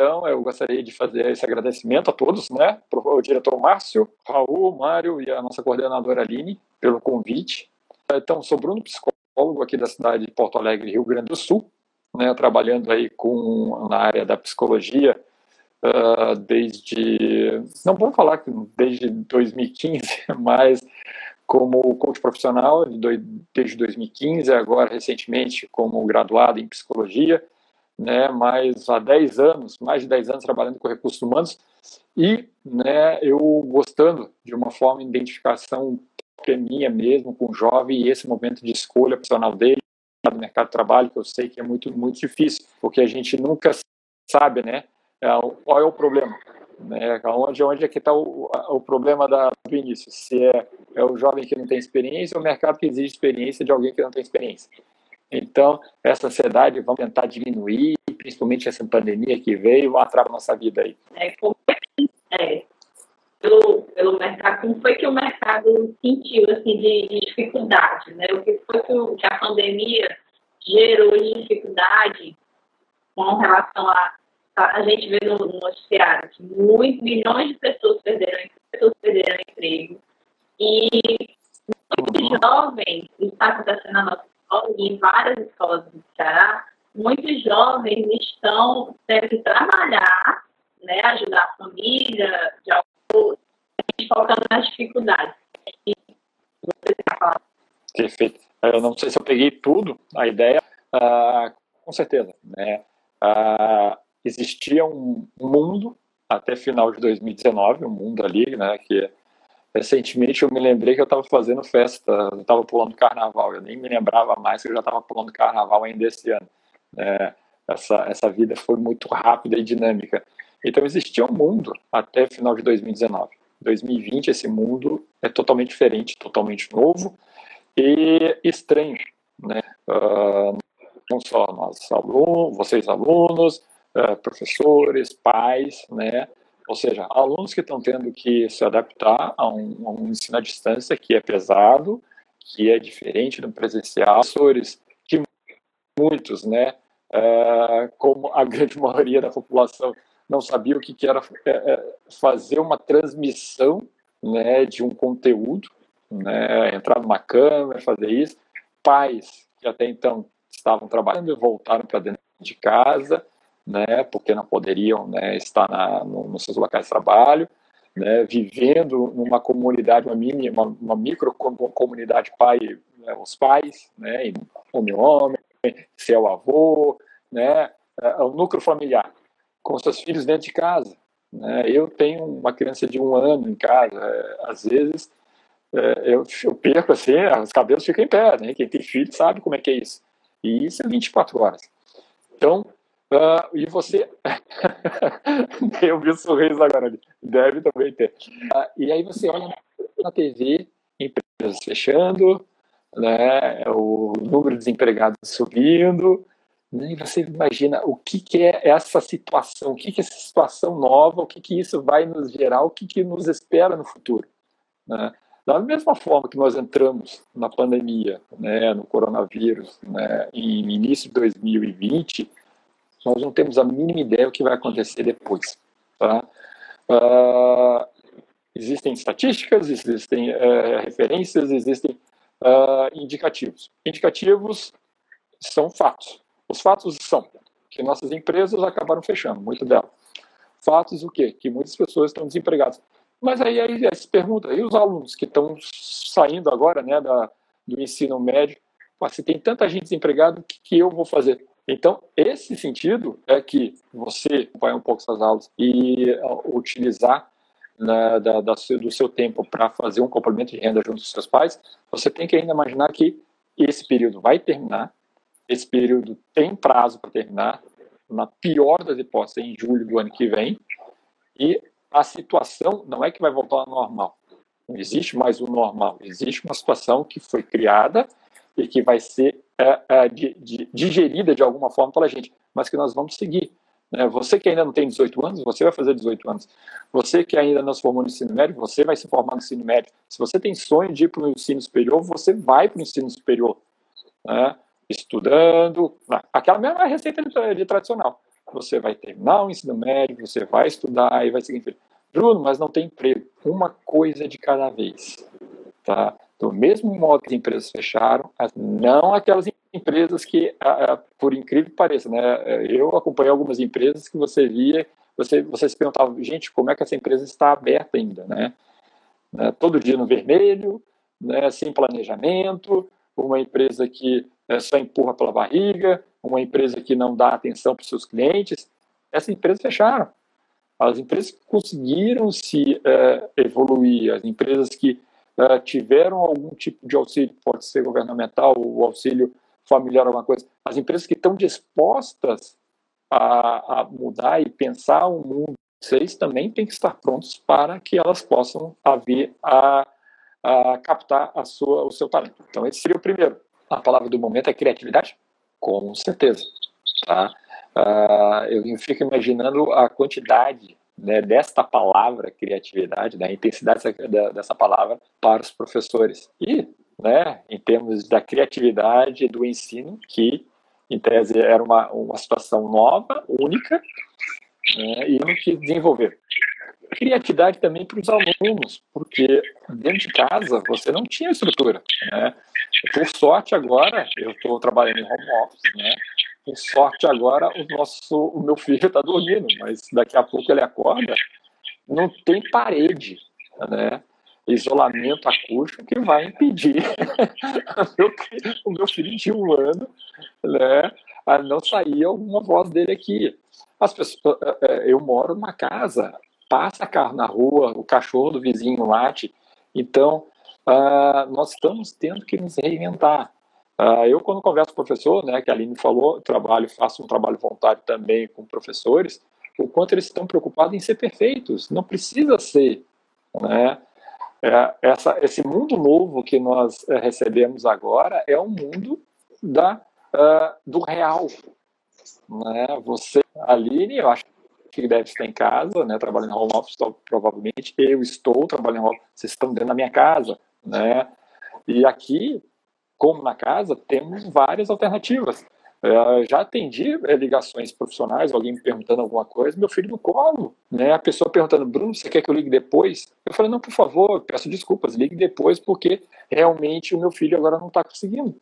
Então, eu gostaria de fazer esse agradecimento a todos, né? O diretor Márcio, Raul, Mário e a nossa coordenadora Aline, pelo convite. Então, sou Bruno, psicólogo aqui da cidade de Porto Alegre, Rio Grande do Sul, né? Trabalhando aí com, na área da psicologia uh, desde, não vamos falar que desde 2015, mas como coach profissional desde 2015, agora recentemente como graduado em psicologia, né, mas há 10 anos, mais de 10 anos trabalhando com recursos humanos e né, eu gostando de uma forma de identificação minha mesmo com o jovem e esse momento de escolha profissional dele do mercado de trabalho que eu sei que é muito muito difícil porque a gente nunca sabe né qual é o problema né? Onde, onde é que está o, o problema da, do início? Se é, é o jovem que não tem experiência ou o mercado que exige experiência de alguém que não tem experiência. Então, essa ansiedade vamos tentar diminuir, principalmente essa pandemia que veio, atrapa a nossa vida aí. É, como é, pelo, pelo mercado, como foi que o mercado sentiu assim, de, de dificuldade? Né? O que foi que, que a pandemia gerou de dificuldade com relação a a gente vê no, noticiário que muitos, milhões de pessoas perderam, pessoas perderam emprego. E muitos jovens, isso está acontecendo na nossa em várias escolas do Ceará, muitos jovens estão tendo que trabalhar, né, ajudar a família, de algum, focando nas dificuldades. E você falar. Perfeito. Eu não sei se eu peguei tudo, a ideia, uh, com certeza. Né? Uh, existia um mundo até final de 2019, um mundo ali, né, que recentemente eu me lembrei que eu estava fazendo festa, eu estava pulando carnaval, eu nem me lembrava mais que eu já estava pulando carnaval ainda esse ano. É, essa, essa vida foi muito rápida e dinâmica. Então existia um mundo até final de 2019. 2020 esse mundo é totalmente diferente, totalmente novo e estranho, né? Uh, não só nós alunos, vocês alunos, uh, professores, pais, né? Ou seja, alunos que estão tendo que se adaptar a um, a um, ensino à distância que é pesado, que é diferente do presencial, professores que muitos, né, uh, como a grande maioria da população não sabia o que, que era uh, fazer uma transmissão, né, de um conteúdo, né, entrar numa câmera, fazer isso, pais que até então estavam trabalhando e voltaram para dentro de casa, né, porque não poderiam né, estar na, no, nos seus locais de trabalho, né, vivendo numa comunidade, uma mini, uma, uma micro comunidade pai, né, os pais, né, homem homem, seu avô, né, é, o núcleo familiar, com seus filhos dentro de casa. Né, eu tenho uma criança de um ano em casa, é, às vezes é, eu, eu perco assim, os cabelos ficam em pé, né, quem tem filho sabe como é que é isso. E isso é 24 horas. Então, Uh, e você. eu vi o sorriso agora ali. Deve também ter. Uh, e aí você olha na TV, empresas fechando, né, o número de desempregados subindo, né, e você imagina o que, que é essa situação, o que, que é essa situação nova, o que, que isso vai nos gerar, o que, que nos espera no futuro. Né? Da mesma forma que nós entramos na pandemia, né, no coronavírus, né, em início de 2020, nós não temos a mínima ideia do que vai acontecer depois. Tá? Uh, existem estatísticas, existem uh, referências, existem uh, indicativos. Indicativos são fatos. Os fatos são que nossas empresas acabaram fechando, muito delas. Fatos o quê? Que muitas pessoas estão desempregadas. Mas aí, aí, aí se pergunta, e os alunos que estão saindo agora né, da, do ensino médio, se tem tanta gente desempregada, o que, que eu vou fazer? Então, esse sentido é que você vai um pouco essas aulas e uh, utilizar né, da, da, do seu tempo para fazer um complemento de renda junto com seus pais, você tem que ainda imaginar que esse período vai terminar, esse período tem prazo para terminar, na pior das hipóteses, em julho do ano que vem, e a situação não é que vai voltar ao normal. Não existe mais o normal, existe uma situação que foi criada e que vai ser é, é, de, de, digerida de alguma forma pela gente, mas que nós vamos seguir. Né? Você que ainda não tem 18 anos, você vai fazer 18 anos. Você que ainda não se formou no ensino médio, você vai se formar no ensino médio. Se você tem sonho de ir para o ensino superior, você vai para o ensino superior. Né? Estudando, aquela mesma receita de, de tradicional. você vai terminar o ensino médio, você vai estudar e vai seguir em frente. Bruno, mas não tem emprego. Uma coisa de cada vez. Tá? Do mesmo modo que as empresas fecharam, não aquelas empresas que, por incrível que pareça, né, eu acompanhei algumas empresas que você via, você, você se perguntava, gente, como é que essa empresa está aberta ainda, né? né todo dia no vermelho, né, sem planejamento, uma empresa que é, só empurra pela barriga, uma empresa que não dá atenção para os seus clientes, essas empresas fecharam. As empresas que conseguiram se é, evoluir, as empresas que é, tiveram algum tipo de auxílio, pode ser governamental, o auxílio familiar, alguma coisa, as empresas que estão dispostas a, a mudar e pensar o mundo, vocês também têm que estar prontos para que elas possam haver a, a captar a sua, o seu talento. Então, esse seria o primeiro. A palavra do momento é criatividade? Com certeza. Tá? Uh, eu fico imaginando a quantidade né, desta palavra criatividade, da intensidade dessa, dessa palavra para os professores. E, né, em termos da criatividade do ensino, que em tese era uma, uma situação nova, única, né, e que desenvolver. Criatividade também para os alunos, porque dentro de casa você não tinha estrutura. Né? Por sorte, agora, eu estou trabalhando em home office, né? Por sorte agora o nosso o meu filho está dormindo, mas daqui a pouco ele acorda, não tem parede, né? Isolamento acústico que vai impedir o meu filho de um ano, né, a não sair alguma voz dele aqui. As pessoas, é, é, eu moro numa casa, passa carro na rua, o cachorro do vizinho late, então uh, nós estamos tendo que nos reinventar. Uh, eu, quando converso com o professor, né, que a Aline falou, trabalho, faço um trabalho voluntário também com professores, o quanto eles estão preocupados em ser perfeitos. Não precisa ser. Né? É, essa, esse mundo novo que nós é, recebemos agora é um mundo da, uh, do real. Né? Você, Aline, eu acho que deve estar em casa, né, trabalhando em home office, provavelmente. Eu estou trabalhando em home office, vocês estão dentro da minha casa. Né? E aqui como na casa, temos várias alternativas. É, já atendi é, ligações profissionais, alguém me perguntando alguma coisa, meu filho no colo, né? A pessoa perguntando, Bruno, você quer que eu ligue depois? Eu falei, não, por favor, peço desculpas, ligue depois, porque realmente o meu filho agora não está conseguindo.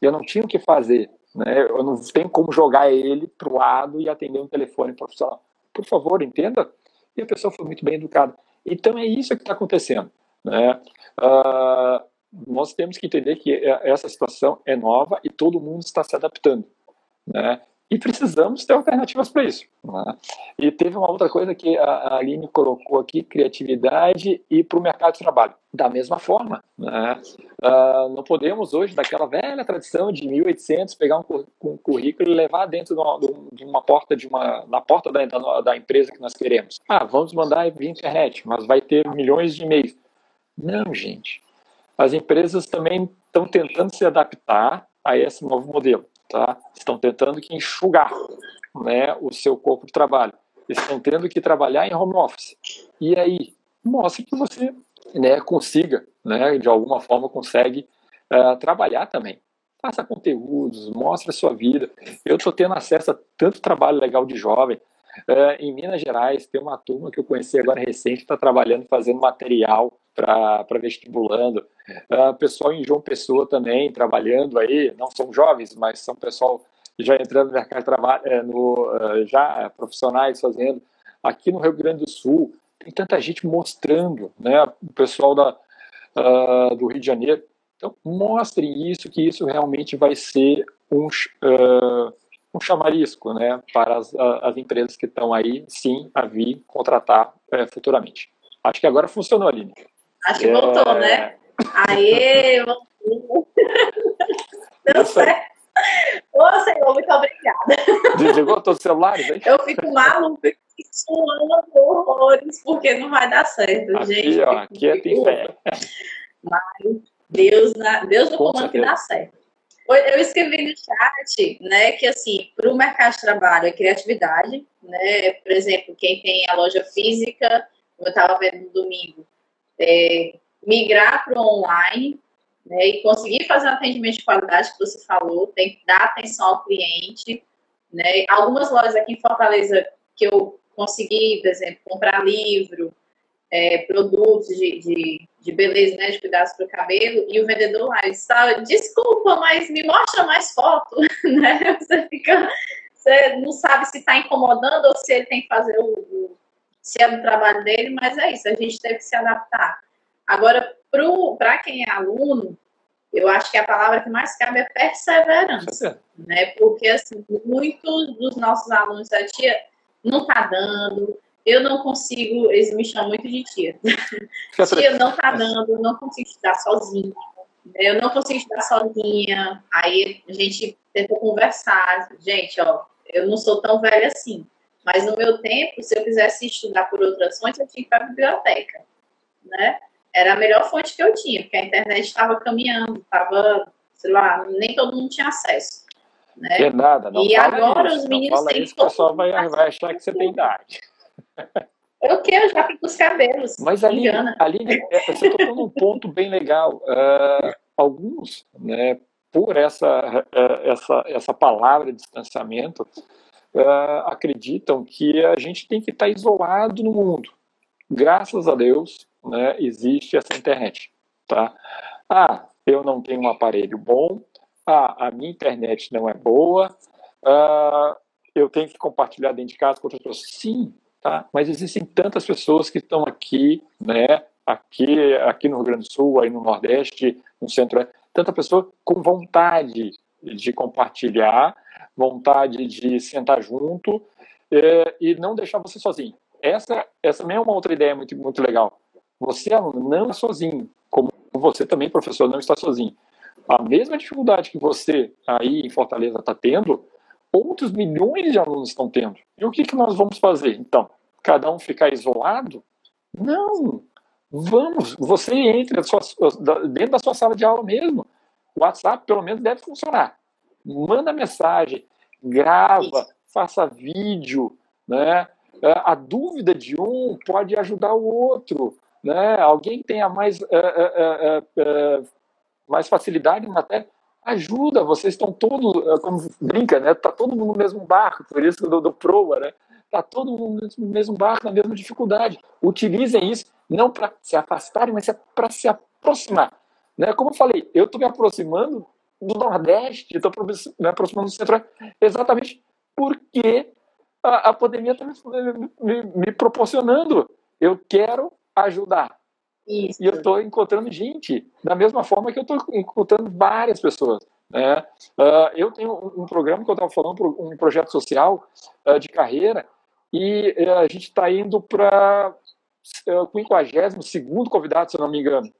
Eu não tinha o que fazer, né? Eu não tenho como jogar ele para o lado e atender um telefone profissional. Por favor, entenda. E a pessoa foi muito bem educada. Então é isso que está acontecendo, né? Uh, nós temos que entender que é, essa situação é nova e todo mundo está se adaptando, né? E precisamos ter alternativas para isso. Né? E teve uma outra coisa que a Aline colocou aqui, criatividade e para o mercado de trabalho. Da mesma forma, né? uh, não podemos hoje, daquela velha tradição de 1800, pegar um, currículo e levar dentro de uma, de uma porta, de uma, na porta da, da, da empresa que nós queremos. Ah, vamos mandar via internet, mas vai ter milhões de e-mails. Não, gente as empresas também estão tentando se adaptar a esse novo modelo, tá? Estão tentando que enxugar, né, o seu corpo de trabalho. Estão tendo que trabalhar em home office. E aí, mostre que você, né, consiga, né, de alguma forma consegue uh, trabalhar também. Faça conteúdos, mostre a sua vida. Eu estou tendo acesso a tanto trabalho legal de jovem. Uh, em Minas Gerais, tem uma turma que eu conheci agora recente, está trabalhando, fazendo material para vestibulando. Uh, pessoal em João Pessoa também, trabalhando aí, não são jovens, mas são pessoal já entrando no mercado de trabalho, é, no, uh, já profissionais fazendo. Aqui no Rio Grande do Sul, tem tanta gente mostrando, né? O pessoal da, uh, do Rio de Janeiro. Então, mostrem isso, que isso realmente vai ser um, um chamarisco, né? Para as, as empresas que estão aí, sim, a vir contratar é, futuramente. Acho que agora funcionou, Aline. Acho que é... voltou, né? Aê, voltou. Deu certo. Ô, Senhor, muito obrigada. Desligou todos os celulares, hein? Eu fico maluca, suando horrores, porque não vai dar certo, aqui, gente. Ó, aqui é tem fé. Mas Deus, Deus no comando que dá certo. Eu escrevi no chat, né, que assim, para o mercado de trabalho é criatividade, né? Por exemplo, quem tem a loja física, eu estava vendo no domingo, é, migrar para o online né, e conseguir fazer um atendimento de qualidade que você falou, tem que dar atenção ao cliente, Né? Algumas lojas aqui em Fortaleza que eu consegui, por exemplo, comprar livro, é, produtos de, de, de, beleza, né, de cuidados para o cabelo, e o vendedor lá, está, desculpa, mas me mostra mais foto, né? Você fica, você não sabe se está incomodando ou se ele tem que fazer o, o se é do trabalho dele, mas é isso, a gente teve que se adaptar. Agora, para quem é aluno, eu acho que a palavra que mais cabe é perseverança, né? Porque, assim, muitos dos nossos alunos da tia não tá dando, eu não consigo, eles me chamam muito de tia. tia, não tá dando, não consigo estudar sozinho. Eu não consigo estudar sozinha. Aí a gente tenta conversar. Gente, ó, eu não sou tão velha assim. Mas no meu tempo, se eu quisesse estudar por outras fontes, eu tinha que ir para a biblioteca, né? Era a melhor fonte que eu tinha, porque a internet estava caminhando, estava, sei lá, nem todo mundo tinha acesso. Né? É nada, não E agora isso, os meninos têm isso, o pessoal vai, vai achar que você tem idade. Eu que eu já fico os cabelos. Mas ali, ali é, você tocou num ponto bem legal. Uh, alguns, né, por essa, uh, essa, essa palavra distanciamento, uh, acreditam que a gente tem que estar isolado no mundo. Graças a Deus, né, existe essa internet, tá? Ah, eu não tenho um aparelho bom. Ah, a minha internet não é boa. Ah, eu tenho que compartilhar dentro de casa com outras pessoas. Sim, tá? Mas existem tantas pessoas que estão aqui, né? Aqui, aqui no Rio Grande do Sul, aí no Nordeste, no Centro, tanta pessoa com vontade de compartilhar vontade de sentar junto é, e não deixar você sozinho. Essa, essa também é uma outra ideia muito, muito legal. Você, aluno, não é sozinho, como você também, professor, não está sozinho. A mesma dificuldade que você aí em Fortaleza está tendo, outros milhões de alunos estão tendo. E o que, que nós vamos fazer, então? Cada um ficar isolado? Não! Vamos, você entra dentro da sua sala de aula mesmo. O WhatsApp, pelo menos, deve funcionar manda mensagem, grava, faça vídeo, né? É, a dúvida de um pode ajudar o outro, né? Alguém tenha mais, é, é, é, mais facilidade em matéria, ajuda, vocês estão todos, como brinca, né? Tá todo mundo no mesmo barco, por isso do, do Proa, né? Tá todo mundo no mesmo barco, na mesma dificuldade. Utilizem isso não para se afastarem, mas para se aproximar. Né? Como eu falei, eu estou me aproximando do Nordeste, estou me aproximando do Centro, exatamente porque a, a pandemia está me, me, me, proporcionando. Eu quero ajudar. Isso. E eu estou encontrando gente, da mesma forma que eu estou encontrando várias pessoas. Né? Uh, eu tenho um, um, programa que eu estava falando, um projeto social uh, de carreira, e uh, a gente está indo para o 52 convidado, se eu não me engano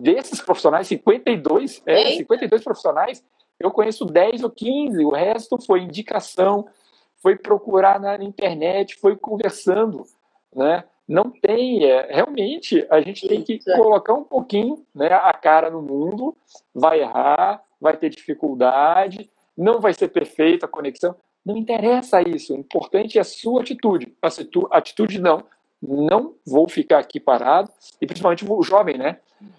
desses profissionais, 52, é, 52 profissionais, eu conheço 10 ou 15, o resto foi indicação, foi procurar na internet, foi conversando, né? Não tem, é, realmente, a gente tem que colocar um pouquinho né, a cara no mundo, vai errar, vai ter dificuldade, não vai ser perfeita a conexão, não interessa isso, o importante é a sua atitude, a atitude não, não vou ficar aqui parado, e principalmente o jovem, né,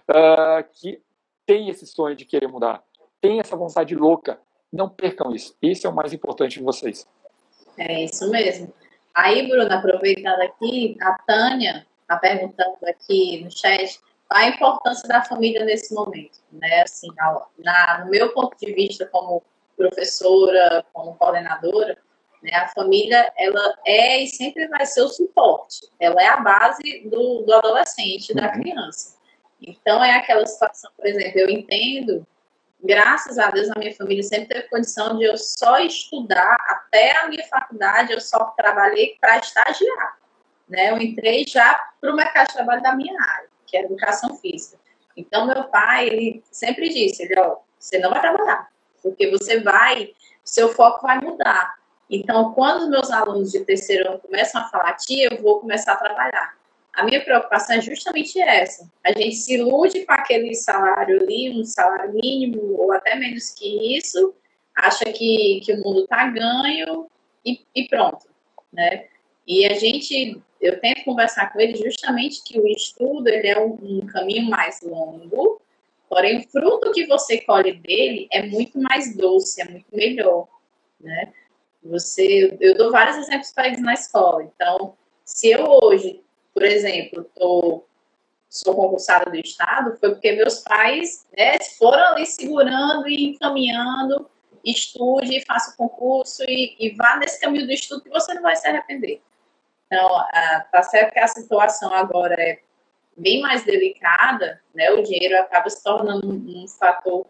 uh, que tem esse sonho de querer mudar, tem essa vontade louca, não percam isso. Isso é o mais importante de vocês. É isso mesmo. Aí, Bruna, aproveitando aqui, a Tânia está perguntando aqui no chat qual a importância da família nesse momento, né? Assim, na, na, no meu ponto de vista como professora, como coordenadora, né? A família, ela é e sempre vai ser o suporte. Ela é a base do, do adolescente, da uhum. criança. Então, é aquela situação, por exemplo, eu entendo, graças a Deus, a minha família sempre teve condição de eu só estudar até a minha faculdade, eu só trabalhei para estagiar. Né? Eu entrei já para o mercado de trabalho da minha área, que é educação física. Então, meu pai, ele sempre disse, ele, ó, você não vai trabalhar, porque você vai, seu foco vai mudar. Então, quando meus alunos de terceiro ano começam a falar, tia, eu vou começar a trabalhar. A minha preocupação é justamente essa. A gente se ilude com aquele salário ali, um salário mínimo ou até menos que isso, acha que, que o mundo está ganho e, e, pronto, né? E a gente, eu tento conversar com ele justamente que o estudo ele é um, um caminho mais longo, porém o fruto que você colhe dele é muito mais doce, é muito melhor, né? Você, eu dou vários exemplos para eles na escola. Então, se eu hoje, por exemplo, tô, sou concursada do Estado, foi porque meus pais né, foram ali segurando e encaminhando, estude, faça o concurso e, e vá nesse caminho do estudo que você não vai se arrepender. Então, tá certo que a situação agora é bem mais delicada, né? O dinheiro acaba se tornando um, um fator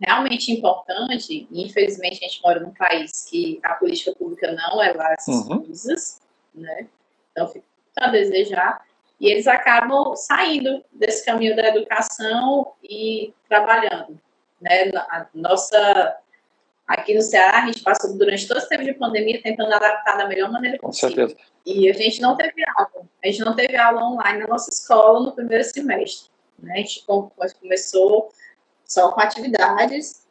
realmente importante. E, infelizmente, a gente mora num país que a política pública não é lá essas uhum. coisas, né? Então, fica a desejar. E eles acabam saindo desse caminho da educação e trabalhando. Né? A nossa Aqui no Ceará, a gente passou durante todo esse tempo de pandemia tentando adaptar da melhor maneira possível. Com certeza. E a gente não teve aula. A gente não teve aula online na nossa escola no primeiro semestre. Né? A gente começou só com atividades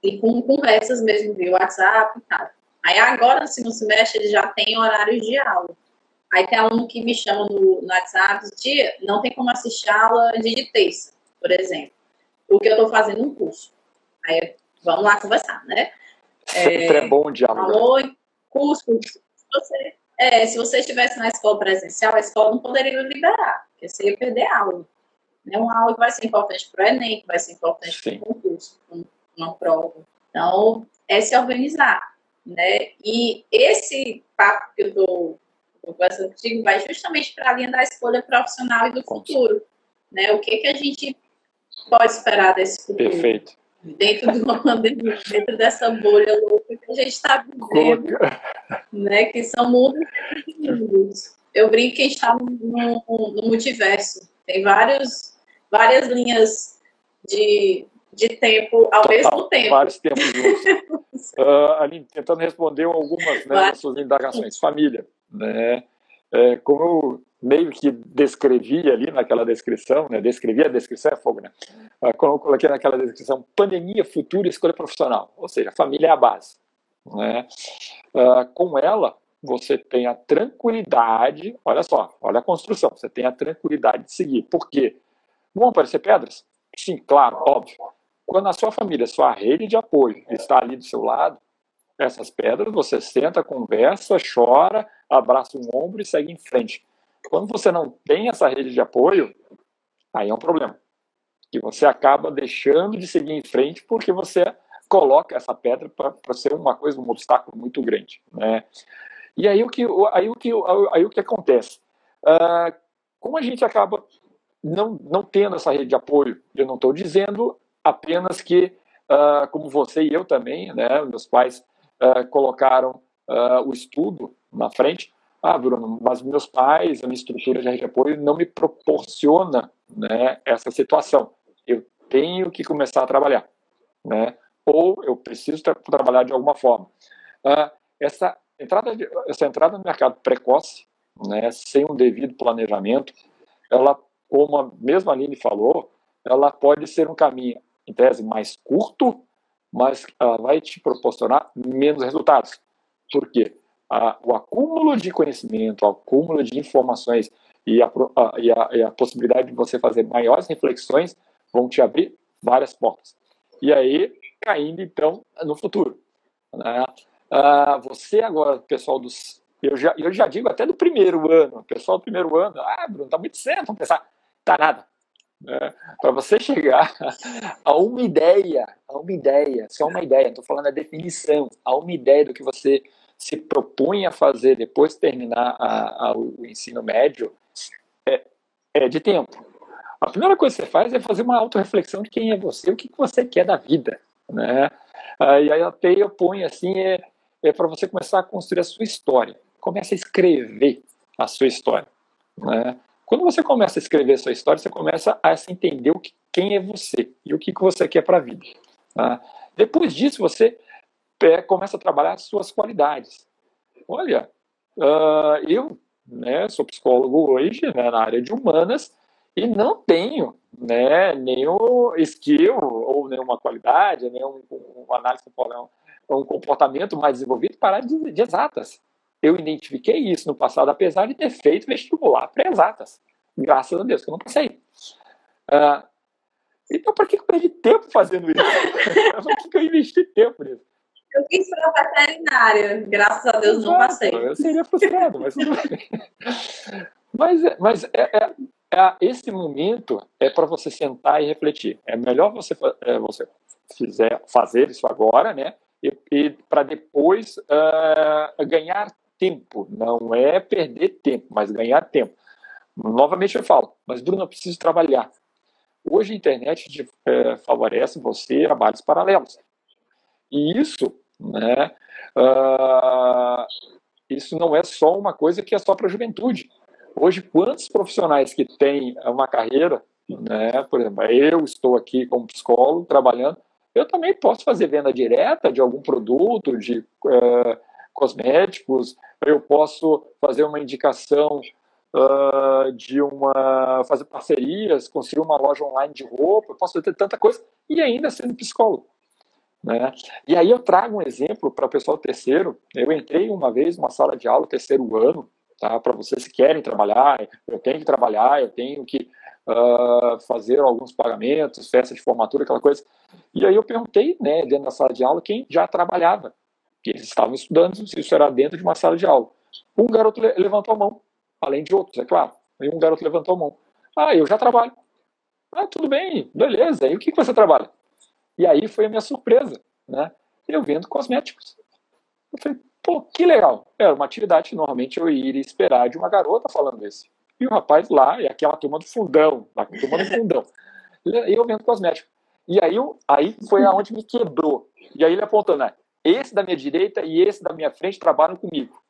e com conversas mesmo via WhatsApp e tal. Aí agora, no segundo semestre, ele já tem horários de aula. Aí tem aluno que me chama no, no WhatsApp, dia, não tem como assistir aula dia de terça, por exemplo. Porque eu estou fazendo um curso. Aí vamos lá conversar, né? Sempre é, é bom diálogo. Valor, custo. Se você, é, se você estivesse na escola presencial, a escola não poderia liberar, porque você ia perder aula. Né? Uma aula que vai ser importante para o Enem, que vai ser importante para o concurso, para uma prova. Então, é se organizar. Né? E esse papo que eu estou conversando contigo vai justamente para a linha da escolha profissional e do futuro. Né? O que, que a gente pode esperar desse futuro? Perfeito dentro de uma pandemia, dentro dessa bolha louca que a gente está vivendo, né? Que são mundos. Eu brinco que a gente está no, no, no, multiverso. Tem vários, várias linhas de, de tempo ao Total, mesmo tempo. Vários tempos juntos. uh, Aline, tentando responder algumas né, das suas indagações. Família, né? É, como eu meio que descrevi ali naquela descrição, né? Descrevi a descrição é fogo, né? Ah, como eu coloquei naquela descrição, pandemia, futuro, escolha profissional. Ou seja, família é a base, né? Uh, com ela, você tem a tranquilidade, olha só, olha a construção, você tem a tranquilidade de seguir. Por quê? Vão aparecer pedras? Sim, claro, óbvio. Quando a sua família, sua rede de apoio está ali do seu lado, essas pedras, você senta, conversa, chora, abraça um ombro e segue em frente. Quando você não tem essa rede de apoio, aí é um problema. E você acaba deixando de seguir em frente porque você coloca essa pedra para ser uma coisa, um obstáculo muito grande. Né? E aí o que, aí o que, aí o que acontece? Uh, como a gente acaba não, não tendo essa rede de apoio, eu não estou dizendo apenas que, uh, como você e eu também, né, meus pais uh, colocaram o estudo na frente, ah, Bruno, mas meus pais, a minha estrutura de rede de apoio não me proporciona né, essa situação. Eu tenho que começar a trabalhar, né? Ou eu preciso tra trabalhar de alguma forma. Essa entrada, de, essa entrada no mercado precoce, né, sem um devido planejamento, ela, como a mesma Aline falou, ela pode ser um caminho, em tese, mais curto, mas ela vai te proporcionar menos resultados. Por quê? o acúmulo de conhecimento, o acúmulo de informações e a, a, e, a, e a possibilidade de você fazer maiores reflexões vão te abrir várias portas. E aí, caindo então no futuro. Né? Ah, você agora, pessoal dos. Eu já, eu já digo até do primeiro ano, pessoal do primeiro ano, ah, Bruno, tá muito cedo, vamos pensar. Tá nada. Né? Para você chegar a uma ideia, a uma ideia, só uma ideia, estou falando a definição, a uma ideia do que você se propõe a fazer depois de terminar a, a, o ensino médio é, é, de tempo. A primeira coisa que você faz é fazer uma autorreflexão de quem é você, o que você quer da vida. Né? E aí a teia põe assim, é, é para você começar a construir a sua história. Começa a escrever a sua história. Né? Quando você começa a escrever a sua história, você começa a entender o que, quem é você e o que, que você quer para a vida. Tá? Depois disso, você pé, começa a trabalhar as suas qualidades. Olha, uh, eu né, sou psicólogo hoje né, na área de humanas e não tenho né, nenhum skill ou nenhuma qualidade, nenhum um análise um comportamento mais desenvolvido para de, de exatas. Eu identifiquei isso no passado, apesar de ter feito vestibular para exatas. Graças a Deus que eu não passei. Uh, então, para que eu perdi tempo fazendo isso? Por que eu investi tempo nisso? Eu quis para veterinária, graças a Deus Exato. não passei. Eu seria frustrado, mas Mas, é, mas é, é, é, esse momento é para você sentar e refletir. É melhor você, é, você fizer, fazer isso agora, né? E, e para depois uh, ganhar tempo. Não é perder tempo, mas ganhar tempo. Novamente eu falo, mas Bruno, eu preciso trabalhar. Hoje a internet é, favorece você trabalhos paralelos. E isso, né, uh, isso não é só uma coisa que é só para a juventude. Hoje, quantos profissionais que têm uma carreira, né, por exemplo, eu estou aqui como psicólogo trabalhando, eu também posso fazer venda direta de algum produto, de uh, cosméticos, eu posso fazer uma indicação uh, de uma fazer parcerias, construir uma loja online de roupa, eu posso fazer tanta coisa e ainda sendo psicólogo. Né? E aí eu trago um exemplo para o pessoal terceiro. Eu entrei uma vez numa sala de aula terceiro ano, tá? Para vocês que querem trabalhar, eu tenho que trabalhar, eu tenho que uh, fazer alguns pagamentos, festa de formatura, aquela coisa. E aí eu perguntei, né, dentro da sala de aula, quem já trabalhava, que eles estavam estudando, se isso era dentro de uma sala de aula. Um garoto levantou a mão além de outros, é claro. Aí um garoto levantou a mão. Ah, eu já trabalho. Ah, tudo bem, beleza. E o que, que você trabalha? E aí foi a minha surpresa, né? Eu vendo cosméticos. Eu falei, pô, que legal. Era uma atividade que normalmente eu iria esperar de uma garota falando isso. E o rapaz lá, e aquela turma do fundão, a turma do fundão. E eu vendo cosmético. E aí, aí foi aonde me quebrou. E aí ele apontando, né? Esse da minha direita e esse da minha frente trabalham comigo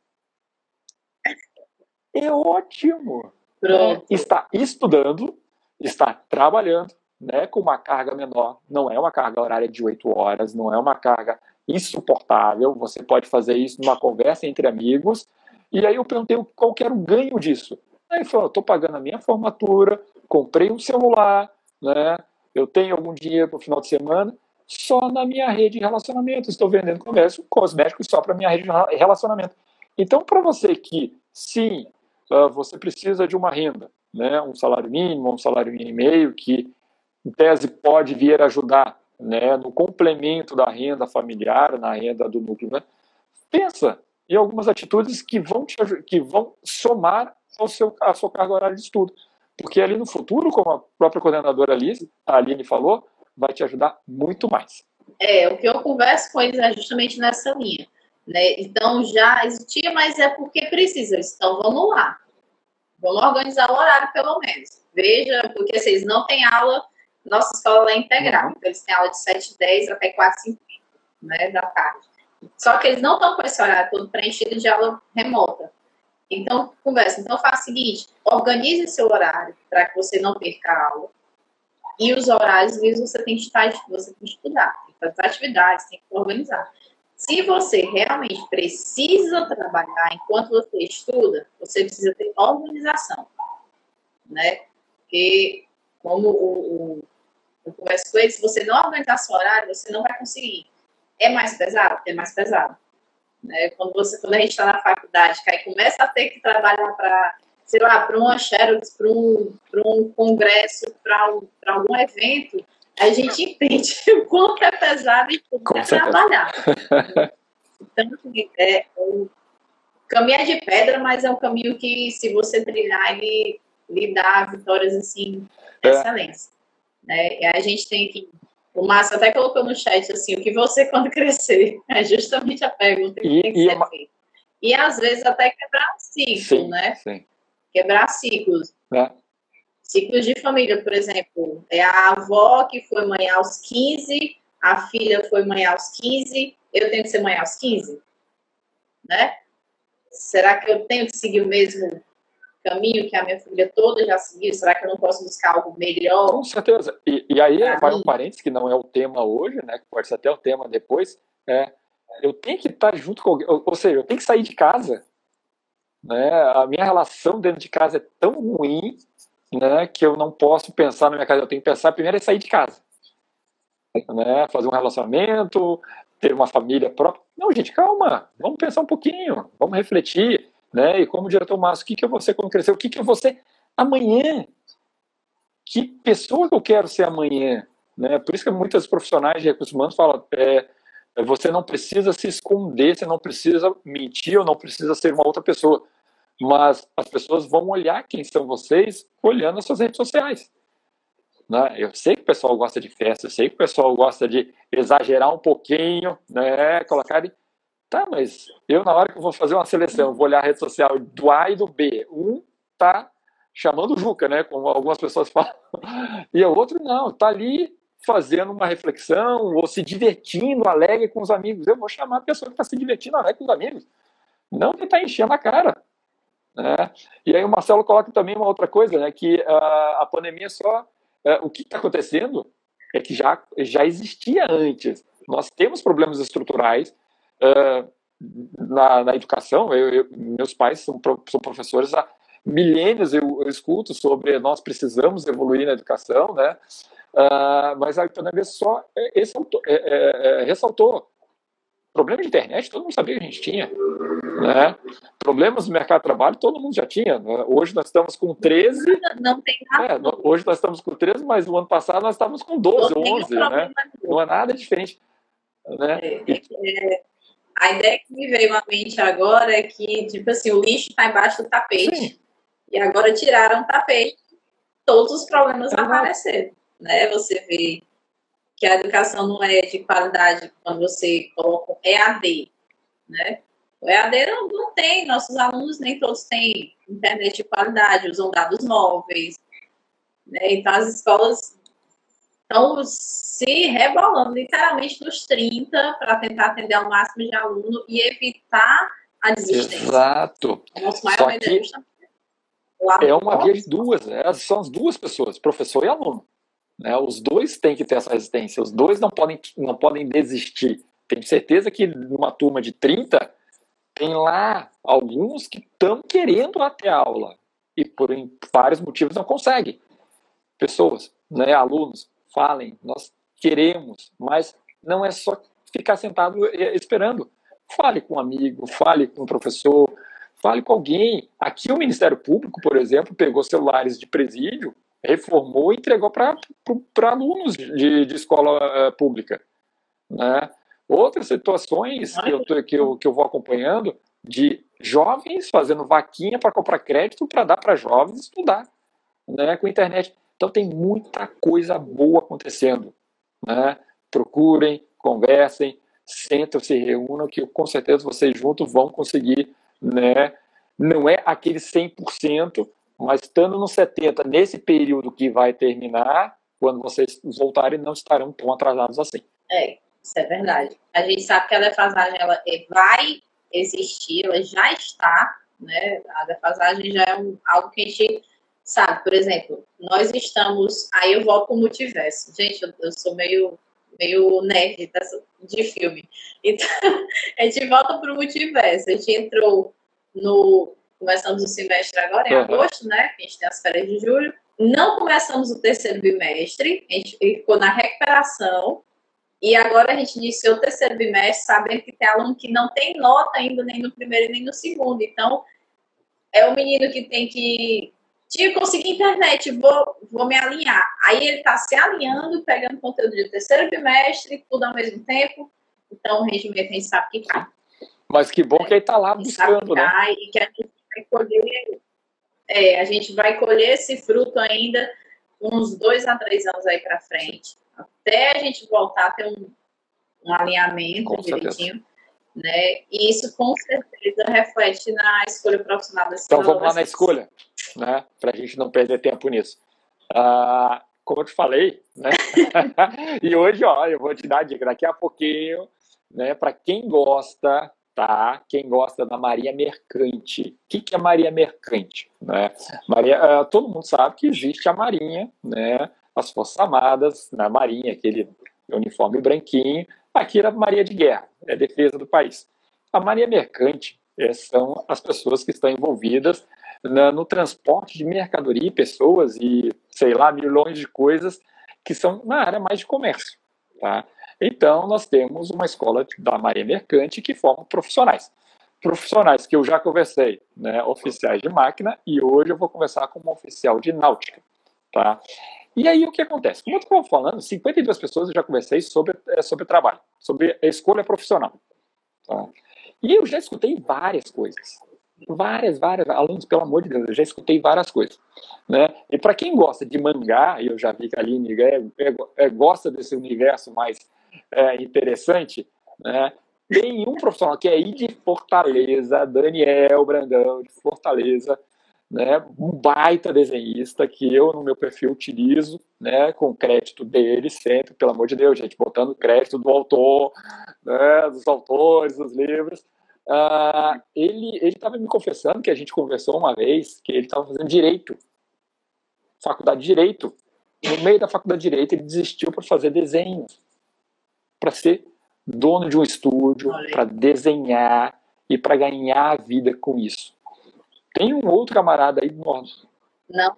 é ótimo. Pronto. Está estudando, está trabalhando, né, com uma carga menor. Não é uma carga horária de oito horas, não é uma carga insuportável. Você pode fazer isso numa conversa entre amigos. E aí eu perguntei qual era o ganho disso. Aí ele falou: estou pagando a minha formatura, comprei um celular, né, eu tenho algum dinheiro para o final de semana, só na minha rede de relacionamento. Estou vendendo comércio cosmético só para minha rede de relacionamento. Então, para você que, sim, uh, você precisa de uma renda, né, um salário mínimo, um salário mínimo e meio, que em tese pode vir ajudar né, no complemento da renda familiar, na renda do núcleo. Né? Pensa em algumas atitudes que vão, te, que vão somar ao seu, a sua carga horária de estudo. Porque ali no futuro, como a própria coordenadora Alice, a Aline falou, vai te ajudar muito mais. É, o que eu converso com eles é justamente nessa linha. Né? Então já existia, mas é porque precisa. Então vamos lá. Vamos organizar o horário, pelo menos. Veja, porque vocês não têm aula, nossa escola é integral. Uhum. Então, eles têm aula de 7 h 10 até 4 h 50 né, da tarde. Só que eles não estão com esse horário todo preenchido de aula remota. Então, conversa. Então, faça o seguinte: organize seu horário para que você não perca a aula. E os horários livres você tem que estar, você tem que estudar, tem que fazer atividades, tem que organizar. Se você realmente precisa trabalhar enquanto você estuda, você precisa ter organização, né? Porque, como o, o, eu converso com ele, se você não organizar seu horário, você não vai conseguir. É mais pesado? É mais pesado. Né? Quando, você, quando a gente está na faculdade, que aí começa a ter que trabalhar para, sei lá, para uma Xerox, para um, um congresso, para um, algum evento, a gente entende o quanto é pesado e como é trabalhar. Então, assim, é, o caminho é de pedra, mas é um caminho que, se você trilhar, ele lhe dá vitórias, assim, é. excelentes. Né? E a gente tem que... O Márcio até colocou no chat, assim, o que você quando crescer? É justamente a pergunta que e, tem que e ser uma... feita. E, às vezes, até quebrar um ciclo, sim, né? Sim. Quebrar ciclos. É. Ciclos de família, por exemplo, é a avó que foi mãe aos 15, a filha foi mãe aos 15, eu tenho que ser mãe aos 15? Né? Será que eu tenho que seguir o mesmo caminho que a minha filha toda já seguiu? Será que eu não posso buscar algo melhor? Com certeza. E, e aí vai mim? um parênteses que não é o tema hoje, né? Que pode ser até o tema depois. É, eu tenho que estar junto com alguém, ou, ou seja, eu tenho que sair de casa. Né? A minha relação dentro de casa é tão ruim né, que eu não posso pensar na minha casa, eu tenho que pensar primeiro em sair de casa. Né, fazer um relacionamento, ter uma família própria. Não, gente, calma, vamos pensar um pouquinho, vamos refletir. Né? E como diretor Márcio, o que, que eu vou ser quando crescer? O que, que eu vou ser amanhã? Que pessoa que eu quero ser amanhã? Né? Por isso que muitos profissionais de recursos humanos falam, é, Você não precisa se esconder, você não precisa mentir ou não precisa ser uma outra pessoa. Mas as pessoas vão olhar quem são vocês olhando as suas redes sociais. Né? Eu sei que o pessoal gosta de festa, eu sei que o pessoal gosta de exagerar um pouquinho, né? colocar. Tá, mas eu, na hora que eu vou fazer uma seleção, vou olhar a rede social do A e do B. Um tá chamando o Juca, né? Como algumas pessoas falam. E o outro não, tá ali fazendo uma reflexão ou se divertindo, alegre com os amigos. Eu vou chamar a pessoa que está se divertindo, alegre com os amigos. Não que está enchendo a cara. Né? E aí o Marcelo coloca também uma outra coisa, né? Que uh, a pandemia só... Uh, o que está acontecendo é que já, já existia antes. Nós temos problemas estruturais uh, na, na, educação. Eu, eu, meus pais são, são professores há milênios, eu, eu escuto sobre nós precisamos evoluir na educação, né? Uh, mas a pandemia só ressaltou, é, é, é, ressaltou. Problema de internet, todo mundo sabia que a gente tinha. Né? Problemas no mercado de trabalho, todo mundo já tinha. Né? Hoje nós estamos com 13. Não tem nada. É, hoje nós estamos com 13, mas no ano passado nós estávamos com 12 ou 11. Né? Não é nada diferente. Né? É, é, a ideia que me veio à mente agora é que, tipo assim, o lixo está embaixo do tapete. Sim. E agora tiraram o tapete, todos os problemas é apareceram né? Você vê que a educação não é de qualidade quando você coloca EAD, né? O EAD não, não tem, nossos alunos nem todos têm internet de qualidade, usam dados móveis, né? Então as escolas estão se rebolando literalmente nos 30 para tentar atender ao máximo de aluno e evitar a desistência. Exato. O nosso maior que é uma via de duas, né? são as duas pessoas, professor e aluno. Né? Os dois têm que ter essa resistência, os dois não podem, não podem desistir. Tenho certeza que numa turma de 30, tem lá alguns que estão querendo até aula e por vários motivos não conseguem. Pessoas, né, alunos, falem, nós queremos, mas não é só ficar sentado esperando. Fale com um amigo, fale com um professor, fale com alguém. Aqui o Ministério Público, por exemplo, pegou celulares de presídio reformou e entregou para alunos de, de escola uh, pública. Né? Outras situações que eu, tô, que, eu, que eu vou acompanhando de jovens fazendo vaquinha para comprar crédito para dar para jovens estudar né, com internet. Então tem muita coisa boa acontecendo. Né? Procurem, conversem, sentam, se reúnam, que com certeza vocês juntos vão conseguir. Né? Não é aquele 100%, mas estando no 70, nesse período que vai terminar, quando vocês voltarem, não estarão tão atrasados assim. É, isso é verdade. A gente sabe que a defasagem ela é, vai existir, ela já está, né? A defasagem já é um, algo que a gente sabe. Por exemplo, nós estamos. Aí eu volto para o multiverso. Gente, eu, eu sou meio meio nerd de filme. Então, a gente volta para o multiverso. A gente entrou no Começamos o semestre agora, em uhum. agosto, né? A gente tem as férias de julho. Não começamos o terceiro bimestre, a gente ficou na recuperação. E agora a gente iniciou o terceiro bimestre, sabendo que tem aluno que não tem nota ainda, nem no primeiro nem no segundo. Então, é o menino que tem que. Tinha conseguir internet, vou, vou me alinhar. Aí ele está se alinhando, pegando conteúdo de terceiro bimestre, tudo ao mesmo tempo. Então, o rendimento a gente sabe que cai. Mas que bom que ele está lá buscando, né? E que a gente vai colher, é, a gente vai colher esse fruto ainda uns dois a três anos aí para frente, até a gente voltar a ter um, um alinhamento com direitinho. Certeza. Né? E isso com certeza reflete na escolha profissional da Então vamos lá na escolha, né? Para a gente não perder tempo nisso. Ah, como eu te falei, né? e hoje, ó, eu vou te dar a dica daqui a pouquinho, né? Para quem gosta tá? Quem gosta da Maria Mercante. O que, que é Maria Mercante? Né? Maria, uh, todo mundo sabe que existe a Marinha, né? As Forças Armadas, na Marinha, aquele uniforme branquinho. Aqui era Maria de Guerra, é a defesa do país. A Maria Mercante é, são as pessoas que estão envolvidas na, no transporte de mercadoria, pessoas e, sei lá, milhões de coisas que são na área mais de comércio, tá? Então, nós temos uma escola da Marinha Mercante que forma profissionais. Profissionais que eu já conversei, né, oficiais de máquina, e hoje eu vou conversar com um oficial de náutica. Tá? E aí o que acontece? Como eu estava falando, 52 pessoas eu já conversei sobre, é, sobre trabalho. sobre a escolha profissional. Tá? E eu já escutei várias coisas. Várias, várias. Alunos, pelo amor de Deus, eu já escutei várias coisas. Né? E para quem gosta de mangá, eu já vi que a Aline é, é, é, gosta desse universo mais é, interessante, né? tem um profissional que é aí de Fortaleza, Daniel Brandão, de Fortaleza, né, um baita desenhista que eu no meu perfil utilizo, né, com crédito dele sempre, pelo amor de Deus, gente, botando crédito do autor, né, dos autores dos livros. Uh, ele ele estava me confessando que a gente conversou uma vez que ele estava fazendo direito, faculdade de direito. No meio da faculdade de direito ele desistiu para fazer desenhos, para ser dono de um estúdio, para desenhar e para ganhar a vida com isso. Tem um outro camarada aí do Nordeste. Não,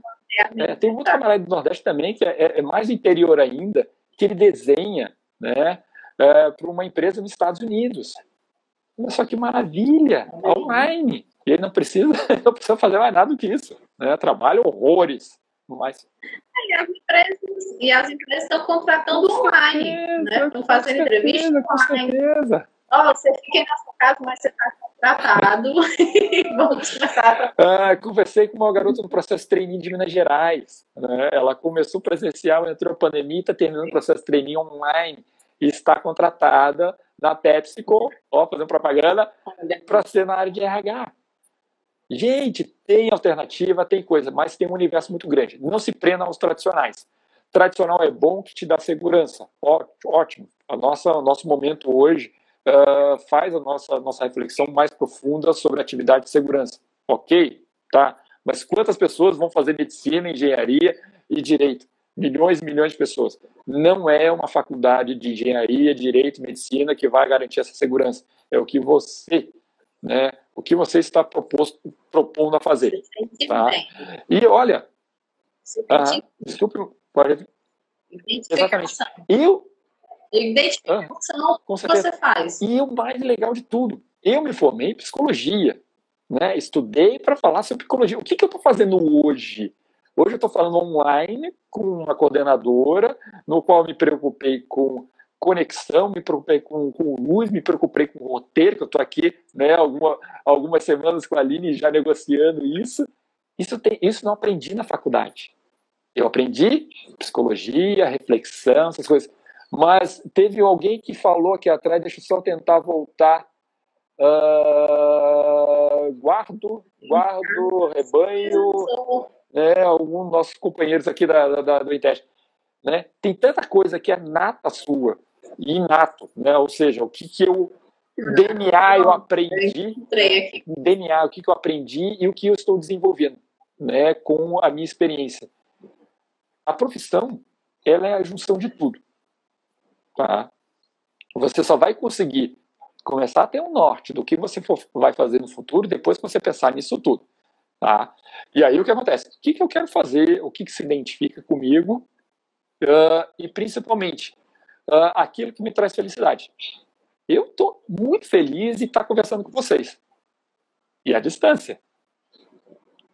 é, tem um outro camarada do Nordeste também, que é, é mais interior ainda, que ele desenha né, é, para uma empresa nos Estados Unidos. Olha só que maravilha! Online. E ele não precisa, não precisa fazer mais nada do que isso. Né? Trabalha horrores. Mas... E as empresas, e as empresas estão contratando online. Certeza, né? Estão fazendo entrevista online. Com certeza. Oh, você fica na sua casa, mas você está tratado. ah, conversei com uma garota no processo de treininho de Minas Gerais. Né? Ela começou presencial, entrou na pandemia, está terminando o processo de treininho online e está contratada na PepsiCo, ó, fazendo propaganda, para ser na área de RH. Gente, tem alternativa, tem coisa, mas tem um universo muito grande. Não se prenda aos tradicionais. Tradicional é bom que te dá segurança. Ótimo. A nossa, o nosso momento hoje uh, faz a nossa, nossa reflexão mais profunda sobre atividade de segurança. Ok? Tá? Mas quantas pessoas vão fazer medicina, engenharia e direito? Milhões e milhões de pessoas. Não é uma faculdade de engenharia, direito, medicina que vai garantir essa segurança. É o que você, né, o que você está proposto, propondo a fazer. Tá? E olha, ah, desculpe, pode... Exatamente. Eu Identificação ah, que você faz. E o mais legal de tudo, eu me formei em psicologia. Né? Estudei para falar sobre psicologia. O que, que eu estou fazendo hoje? Hoje eu estou falando online com uma coordenadora, no qual me preocupei com conexão, me preocupei com, com luz, me preocupei com roteiro, que eu estou aqui né, alguma, algumas semanas com a Aline já negociando isso. Isso, tem, isso não aprendi na faculdade. Eu aprendi psicologia, reflexão, essas coisas. Mas teve alguém que falou aqui atrás, deixa eu só tentar voltar. Uh, guardo, guardo, rebanho, né, alguns dos nossos companheiros aqui da, da, do Inteste. Né? Tem tanta coisa que é nata sua, inato, né? ou seja, o que, que eu DNA eu aprendi, DNA, o que, que eu aprendi e o que eu estou desenvolvendo né, com a minha experiência. A profissão, ela é a junção de tudo. Tá? Você só vai conseguir começar a ter um norte do que você for, vai fazer no futuro depois que você pensar nisso tudo. Tá? E aí o que acontece? O que, que eu quero fazer? O que, que se identifica comigo? Uh, e principalmente, uh, aquilo que me traz felicidade. Eu estou muito feliz de estar conversando com vocês. E a distância.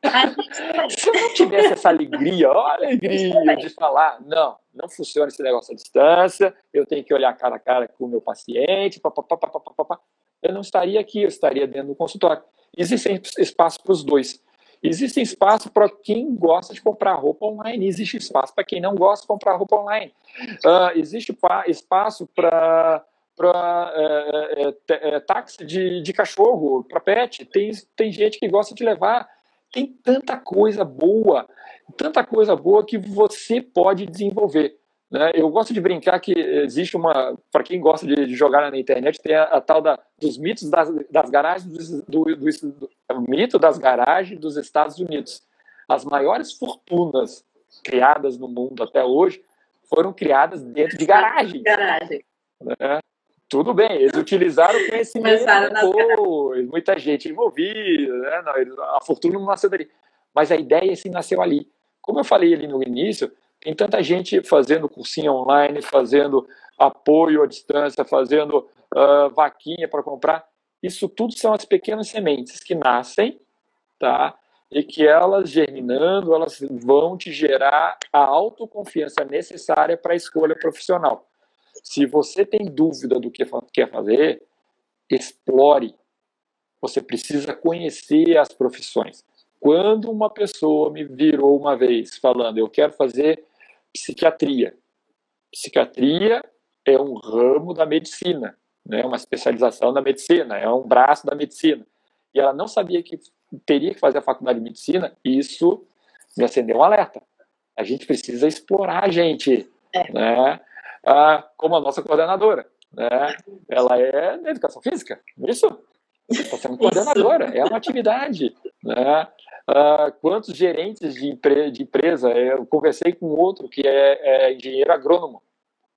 Se eu não tivesse essa alegria, ó, alegria de falar, não, não funciona esse negócio à distância, eu tenho que olhar cara a cara com o meu paciente, papapá, papapá, eu não estaria aqui, eu estaria dentro do consultório. Existem espaço para os dois. Existe espaço para quem gosta de comprar roupa online, existe espaço para quem não gosta de comprar roupa online. Uh, existe espaço para para é, é, é, táxi de, de cachorro, para pet. Tem, tem gente que gosta de levar tem tanta coisa boa, tanta coisa boa que você pode desenvolver. Né? Eu gosto de brincar que existe uma, para quem gosta de, jogar na internet, tem a, a tal da, dos mitos das, das garagens, do, do, do, do mito das garagens dos Estados Unidos. As maiores fortunas criadas no mundo até hoje foram criadas dentro de garagens. Garagem. Né? Tudo bem, eles utilizaram o conhecimento depois, muita gente envolvida, né? a fortuna não nasceu dali. Mas a ideia assim nasceu ali. Como eu falei ali no início, tem tanta gente fazendo cursinho online, fazendo apoio à distância, fazendo uh, vaquinha para comprar. Isso tudo são as pequenas sementes que nascem, tá? E que elas germinando, elas vão te gerar a autoconfiança necessária para a escolha profissional. Se você tem dúvida do que quer fazer, explore. Você precisa conhecer as profissões. Quando uma pessoa me virou uma vez falando, eu quero fazer psiquiatria. Psiquiatria é um ramo da medicina, né? uma especialização da medicina, é um braço da medicina. E ela não sabia que teria que fazer a faculdade de medicina, isso me acendeu um alerta. A gente precisa explorar a gente, é. né? Ah, como a nossa coordenadora. Né? Ela é da educação física, é isso? Está sendo coordenadora, é uma atividade. Né? Ah, quantos gerentes de, empre de empresa? Eu conversei com outro que é, é, engenheiro agrônomo.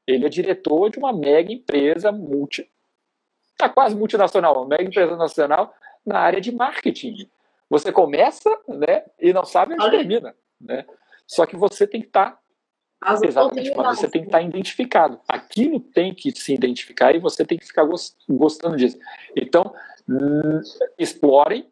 Ele é diretor de uma mega empresa multi, está quase multinacional, uma mega empresa nacional na área de marketing. Você começa, né, e não sabe onde termina, né? Só que você tem que estar tá Exatamente, mas você tem que estar tá identificado. Aquilo tem que se identificar e você tem que ficar gostando disso. Então, explorem,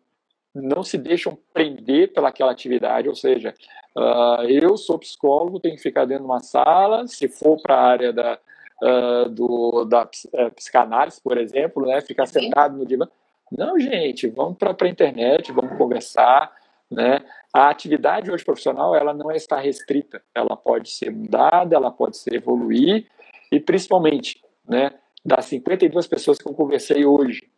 não se deixam prender pelaquela atividade, ou seja, uh, eu sou psicólogo, tenho que ficar dentro de uma sala, se for para a área da, uh, do, da uh, psicanálise, por exemplo, né, ficar sentado no divã. Não, gente, vamos para a internet, vamos conversar, né? A atividade hoje profissional, ela não está restrita, ela pode ser mudada, ela pode ser evoluir, e principalmente, né, das 52 pessoas que eu conversei hoje,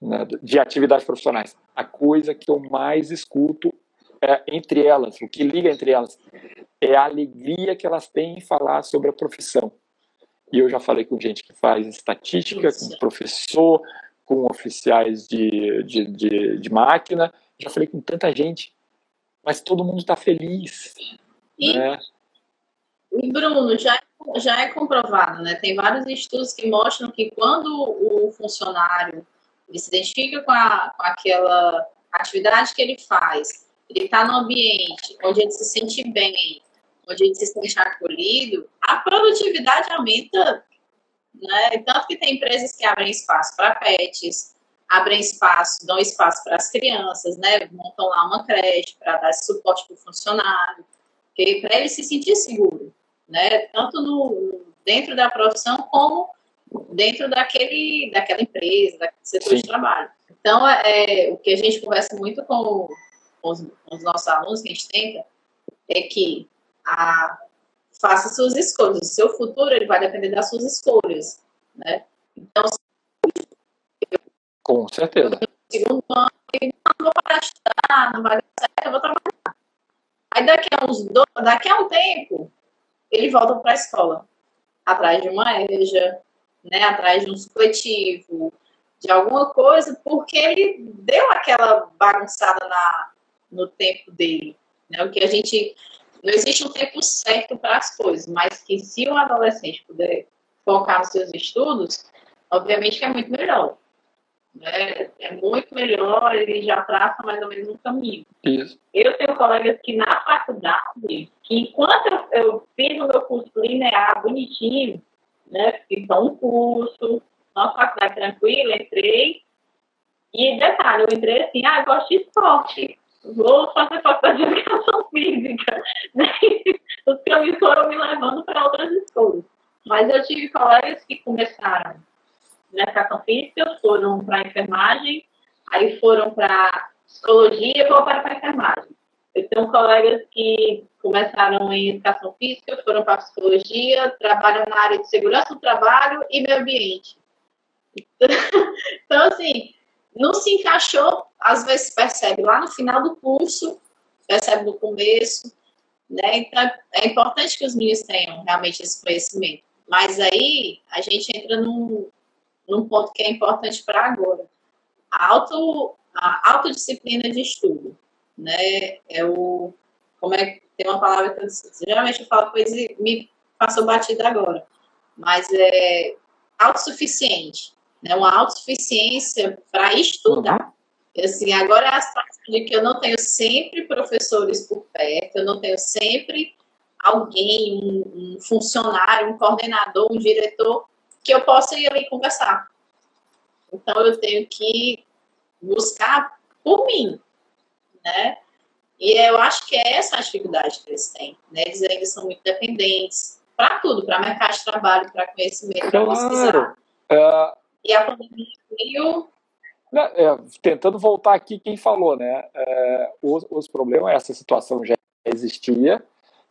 né, de atividades profissionais, a coisa que eu mais escuto é, entre elas, o que liga entre elas, é a alegria que elas têm em falar sobre a profissão. E eu já falei com gente que faz estatística, com professor, com oficiais de, de, de, de máquina, já falei com tanta gente, mas todo mundo está feliz. E, né? e Bruno, já, já é comprovado, né? Tem vários estudos que mostram que quando o funcionário se identifica com, a, com aquela atividade que ele faz, ele está no ambiente onde ele se sente bem, onde ele se sente acolhido, a produtividade aumenta né? Tanto que tem empresas que abrem espaço para pets, abrem espaço, dão espaço para as crianças, né? Montam lá uma creche para dar suporte para o funcionário, para ele se sentir seguro, né? Tanto no, dentro da profissão como dentro daquele, daquela empresa, daquele setor Sim. de trabalho. Então, é, é, o que a gente conversa muito com, com, os, com os nossos alunos, que a gente tenta, é que a faça suas escolhas. O seu futuro ele vai depender das suas escolhas, né? Então, com certeza. Segundo ano, não vou parar de estudar, não vai dar certo, eu vou trabalhar. Aí daqui a uns dois, daqui a um tempo, ele volta para a escola, atrás de uma EJA, né, atrás de um supletivo, de alguma coisa, porque ele deu aquela bagunçada na, no tempo dele. Né? O que a gente não existe um tempo certo para as coisas, mas que se o adolescente puder focar nos seus estudos, obviamente que é muito melhor. Né? É muito melhor, ele já traça mais ou menos um caminho. Isso. Eu tenho colegas que na faculdade, que enquanto eu, eu fiz o meu curso linear bonitinho, né, fiz um curso, uma faculdade tranquila, entrei, e detalhe, eu entrei assim, ah, eu gosto de esporte vou fazer faculdade de educação física. Os caminhos foram me levando para outras escolas. Mas eu tive colegas que começaram na educação física, foram para enfermagem, aí foram para psicologia e voltaram para enfermagem. Eu tenho colegas que começaram em educação física, foram para psicologia, trabalham na área de segurança do trabalho e meio ambiente. Então, assim, não se encaixou, às vezes percebe lá no final do curso, percebe no começo, né? Então é importante que os meninos tenham realmente esse conhecimento. Mas aí a gente entra num, num ponto que é importante para agora. A, auto, a autodisciplina de estudo, né? É o como é que tem uma palavra que eu, geralmente eu falo coisa e me passou batida agora, mas é autossuficiente né, uma autossuficiência para estudar. Uhum. Assim, agora é a situação de que eu não tenho sempre professores por perto, eu não tenho sempre alguém, um, um funcionário, um coordenador, um diretor, que eu possa ir ali conversar. Então, eu tenho que buscar por mim, né? E eu acho que é essa a dificuldade que eles têm, né? Eles ainda são muito dependentes, para tudo, para mercado de trabalho, para conhecimento, para pesquisar. Uh, e a pandemia veio é, tentando voltar aqui quem falou, né? É, os, os, problemas, essa situação já existia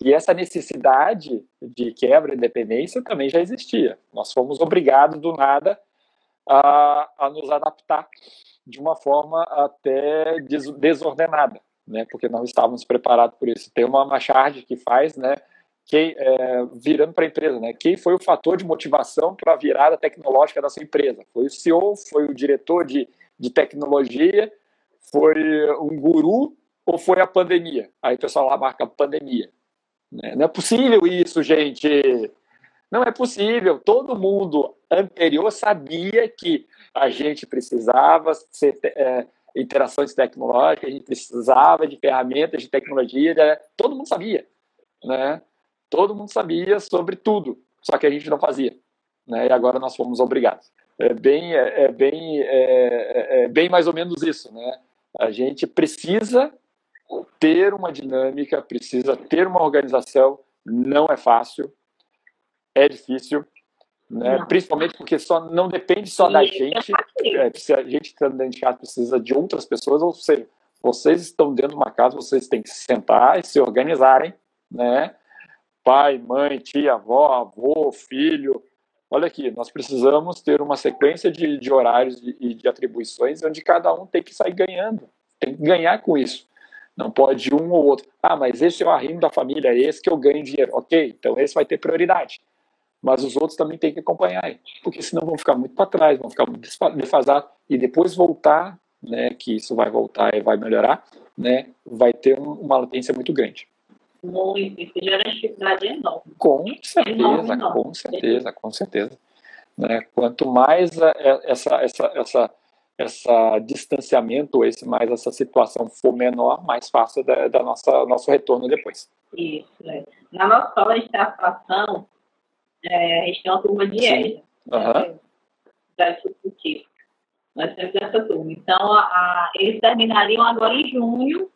e essa necessidade de quebra de dependência também já existia. Nós fomos obrigados do nada a, a nos adaptar de uma forma até des, desordenada, né? Porque não estávamos preparados por isso. Tem uma, charge que faz, né? quem, é, virando para a empresa, né? Quem foi o fator de motivação para a virada tecnológica da sua empresa? Foi o CEO, foi o diretor de, de tecnologia, foi um guru ou foi a pandemia? Aí o pessoal lá marca pandemia. Né? Não é possível isso, gente. Não é possível. Todo mundo anterior sabia que a gente precisava ser é, interações tecnológicas, a gente precisava de ferramentas de tecnologia. Né? Todo mundo sabia, né? Todo mundo sabia sobre tudo, só que a gente não fazia. Né? E agora nós fomos obrigados. É bem, é, é bem, é, é, é bem mais ou menos isso. Né? A gente precisa ter uma dinâmica, precisa ter uma organização. Não é fácil, é difícil, né? principalmente porque só não depende só da gente. É, se a gente está dentro de casa precisa de outras pessoas, ou seja, vocês estão dentro de uma casa, vocês têm que sentar e se organizarem, né? pai, mãe, tia, avó, avô, filho. Olha aqui, nós precisamos ter uma sequência de, de horários e de, de atribuições onde cada um tem que sair ganhando, tem que ganhar com isso. Não pode um ou outro. Ah, mas esse é o arrimo da família, é esse que eu ganho dinheiro. Ok, então esse vai ter prioridade. Mas os outros também têm que acompanhar, porque senão vão ficar muito para trás, vão ficar muito defasados e depois voltar, né, que isso vai voltar e vai melhorar, né, vai ter um, uma latência muito grande. Muito, isso gera dificuldade enorme. Com certeza, enorme, enorme. com certeza, com certeza. Né? Quanto mais a, essa, essa, essa, essa distanciamento, esse, mais essa situação for menor, mais fácil da, da nossa nosso retorno depois. Isso. É. Na nossa escola de captação, é, a gente tem uma turma de EJA, uhum. né, Nós temos essa turma. Então, a, a, eles terminariam agora em junho,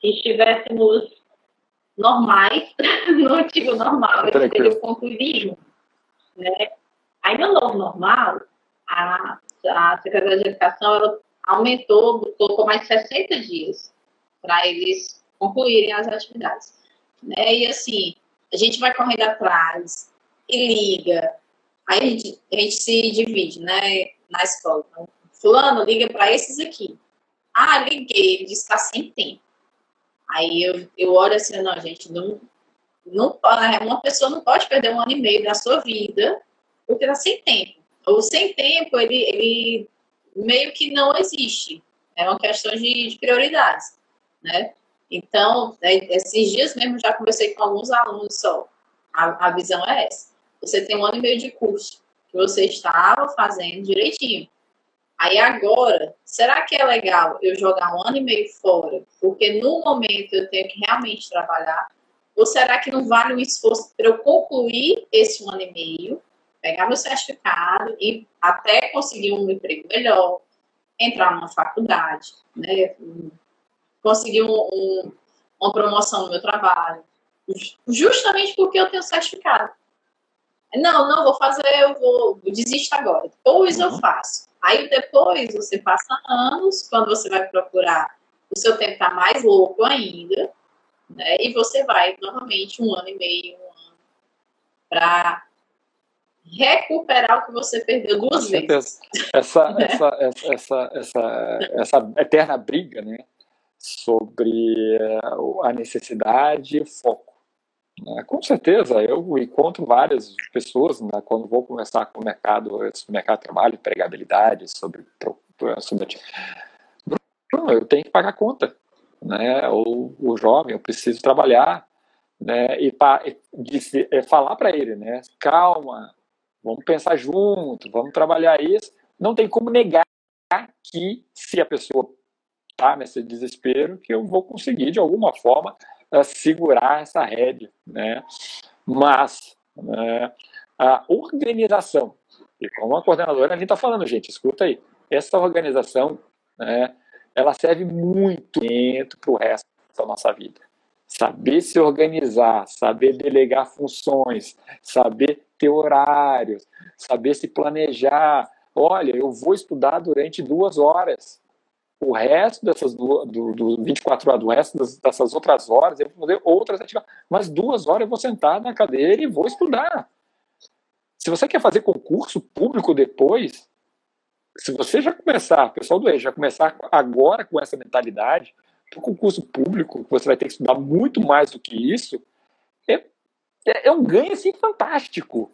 se estivéssemos normais, no antigo normal, eles teriam concluído né? Aí no novo normal, a, a Secretaria de Educação ela aumentou, colocou mais 60 dias para eles concluírem as atividades. Né? E assim, a gente vai correndo atrás e liga. Aí a gente, a gente se divide né, na escola. Então, fulano liga para esses aqui. Ah, liguei, ele está sem tempo. Aí eu, eu olho assim, não, gente, não, não, né, uma pessoa não pode perder um ano e meio da sua vida porque está sem tempo. O sem tempo, ele, ele meio que não existe. É uma questão de, de prioridades, né? Então, é, esses dias mesmo já conversei com alguns alunos só. A, a visão é essa. Você tem um ano e meio de curso que você estava fazendo direitinho. Aí agora, será que é legal eu jogar um ano e meio fora, porque no momento eu tenho que realmente trabalhar? Ou será que não vale o esforço para eu concluir esse um ano e meio, pegar meu certificado e até conseguir um emprego melhor, entrar numa faculdade, né? conseguir um, um, uma promoção no meu trabalho, justamente porque eu tenho certificado. Não, não vou fazer, eu vou, eu desisto agora. Depois eu uhum. faço. Aí depois você passa anos, quando você vai procurar, o seu tempo está mais louco ainda, né? E você vai novamente um ano e meio, um ano, para recuperar o que você perdeu duas vezes. Essa, né? essa, essa, essa, essa, essa eterna briga, né? Sobre eh, a necessidade e o foco. Né? Com certeza, eu encontro várias pessoas né, quando vou conversar com o mercado, sobre o mercado de trabalho, empregabilidade, sobre, sobre eu tenho que pagar conta, né? O, o jovem, eu preciso trabalhar, né? E, pa, e é, falar para ele, né? Calma, vamos pensar junto, vamos trabalhar isso. Não tem como negar que se a pessoa está nesse desespero, que eu vou conseguir de alguma forma segurar essa rede, né? Mas né, a organização, e como a coordenadora ali está falando, gente, escuta aí, essa organização, né, ela serve muito para o resto da nossa vida. Saber se organizar, saber delegar funções, saber ter horários, saber se planejar. Olha, eu vou estudar durante duas horas. O resto dessas do, do, do 24 horas, do resto dessas outras horas, eu vou fazer outras atividades. Mas duas horas eu vou sentar na cadeira e vou estudar. Se você quer fazer concurso público depois, se você já começar, pessoal do E, já começar agora com essa mentalidade, para o concurso público, você vai ter que estudar muito mais do que isso, é, é, é um ganho assim, fantástico.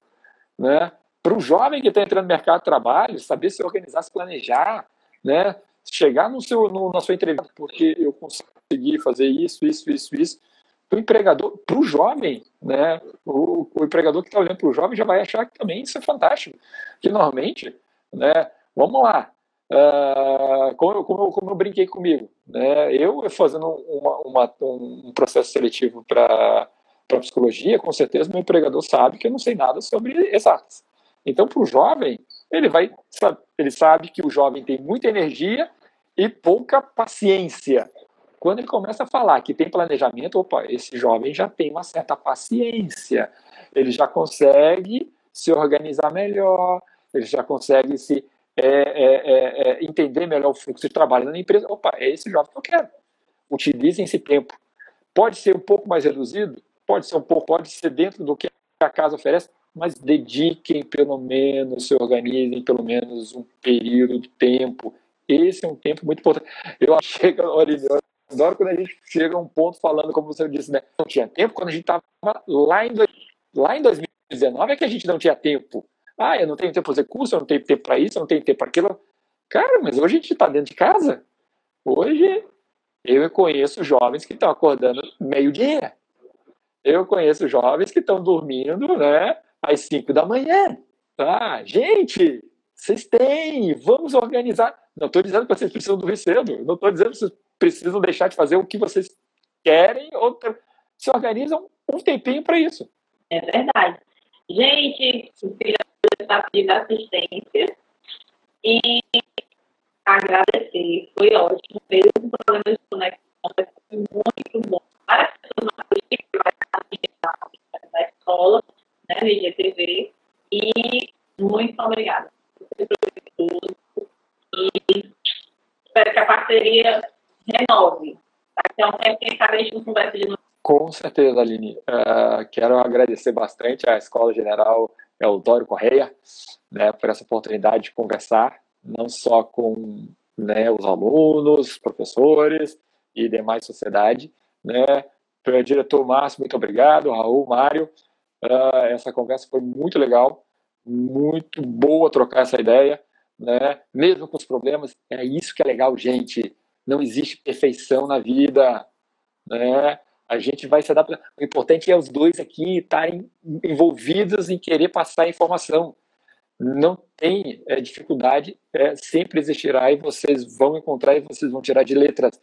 Né? Para o jovem que está entrando no mercado de trabalho, saber se organizar, se planejar, né? chegar no seu, no, na sua entrevista, porque eu consegui fazer isso, isso, isso, isso. Para o empregador, para o jovem, né? o, o empregador que está olhando para o jovem já vai achar que também isso é fantástico. Que normalmente, né? vamos lá, Uh, como, eu, como, como, eu brinquei comigo, né? eu fazendo uma, uma, um processo seletivo para psicologia, com certeza meu empregador sabe que eu não sei nada sobre exatas. Então, para o jovem, ele vai, ele sabe que o jovem tem muita energia e pouca paciência. Quando ele começa a falar que tem planejamento, opa, esse jovem já tem uma certa paciência, ele já consegue se organizar melhor, ele já consegue se é, é, é, é, entender melhor o fluxo de trabalho na empresa. Opa, é esse jovem que eu quero. Utilizem esse tempo. Pode ser um pouco mais reduzido, pode ser um pouco, pode ser dentro do que a casa oferece, mas dediquem pelo menos, se organizem pelo menos um período de tempo. Esse é um tempo muito importante. Eu chego, olha, eu adoro quando a gente chega a um ponto falando, como você disse, né? Não tinha tempo quando a gente estava lá em, lá em 2019 é que a gente não tinha tempo. Ah, eu não tenho tempo para fazer curso, eu não tenho tempo para isso, eu não tenho tempo para aquilo. Cara, mas hoje a gente está dentro de casa. Hoje eu conheço jovens que estão acordando meio-dia. Eu conheço jovens que estão dormindo né, às 5 da manhã. Ah, gente, vocês têm, vamos organizar. Não estou dizendo que vocês precisam dormir cedo, não estou dizendo que vocês precisam deixar de fazer o que vocês querem, ou se organizam um tempinho para isso. É verdade. Gente, está pedindo assistência e agradecer. Foi ótimo. Mesmo problema de conexão, foi muito bom. Várias pessoas não acreditam que vai estar na escola, né, no. E muito obrigada E espero que a parceria renove. Daqui a um tempo, quem sabe a gente não conversa de novo. Com certeza, Aline. Uh, quero agradecer bastante à Escola General Eudório Correia né, por essa oportunidade de conversar, não só com né, os alunos, professores e demais sociedade. Né. Para o diretor Márcio, muito obrigado. Raul, Mário, uh, essa conversa foi muito legal, muito boa trocar essa ideia. Né? Mesmo com os problemas, é isso que é legal, gente. Não existe perfeição na vida. Né? A gente vai se adaptar. O importante é os dois aqui estarem envolvidos em querer passar a informação. Não tem é, dificuldade, é, sempre existirá e vocês vão encontrar e vocês vão tirar de letras.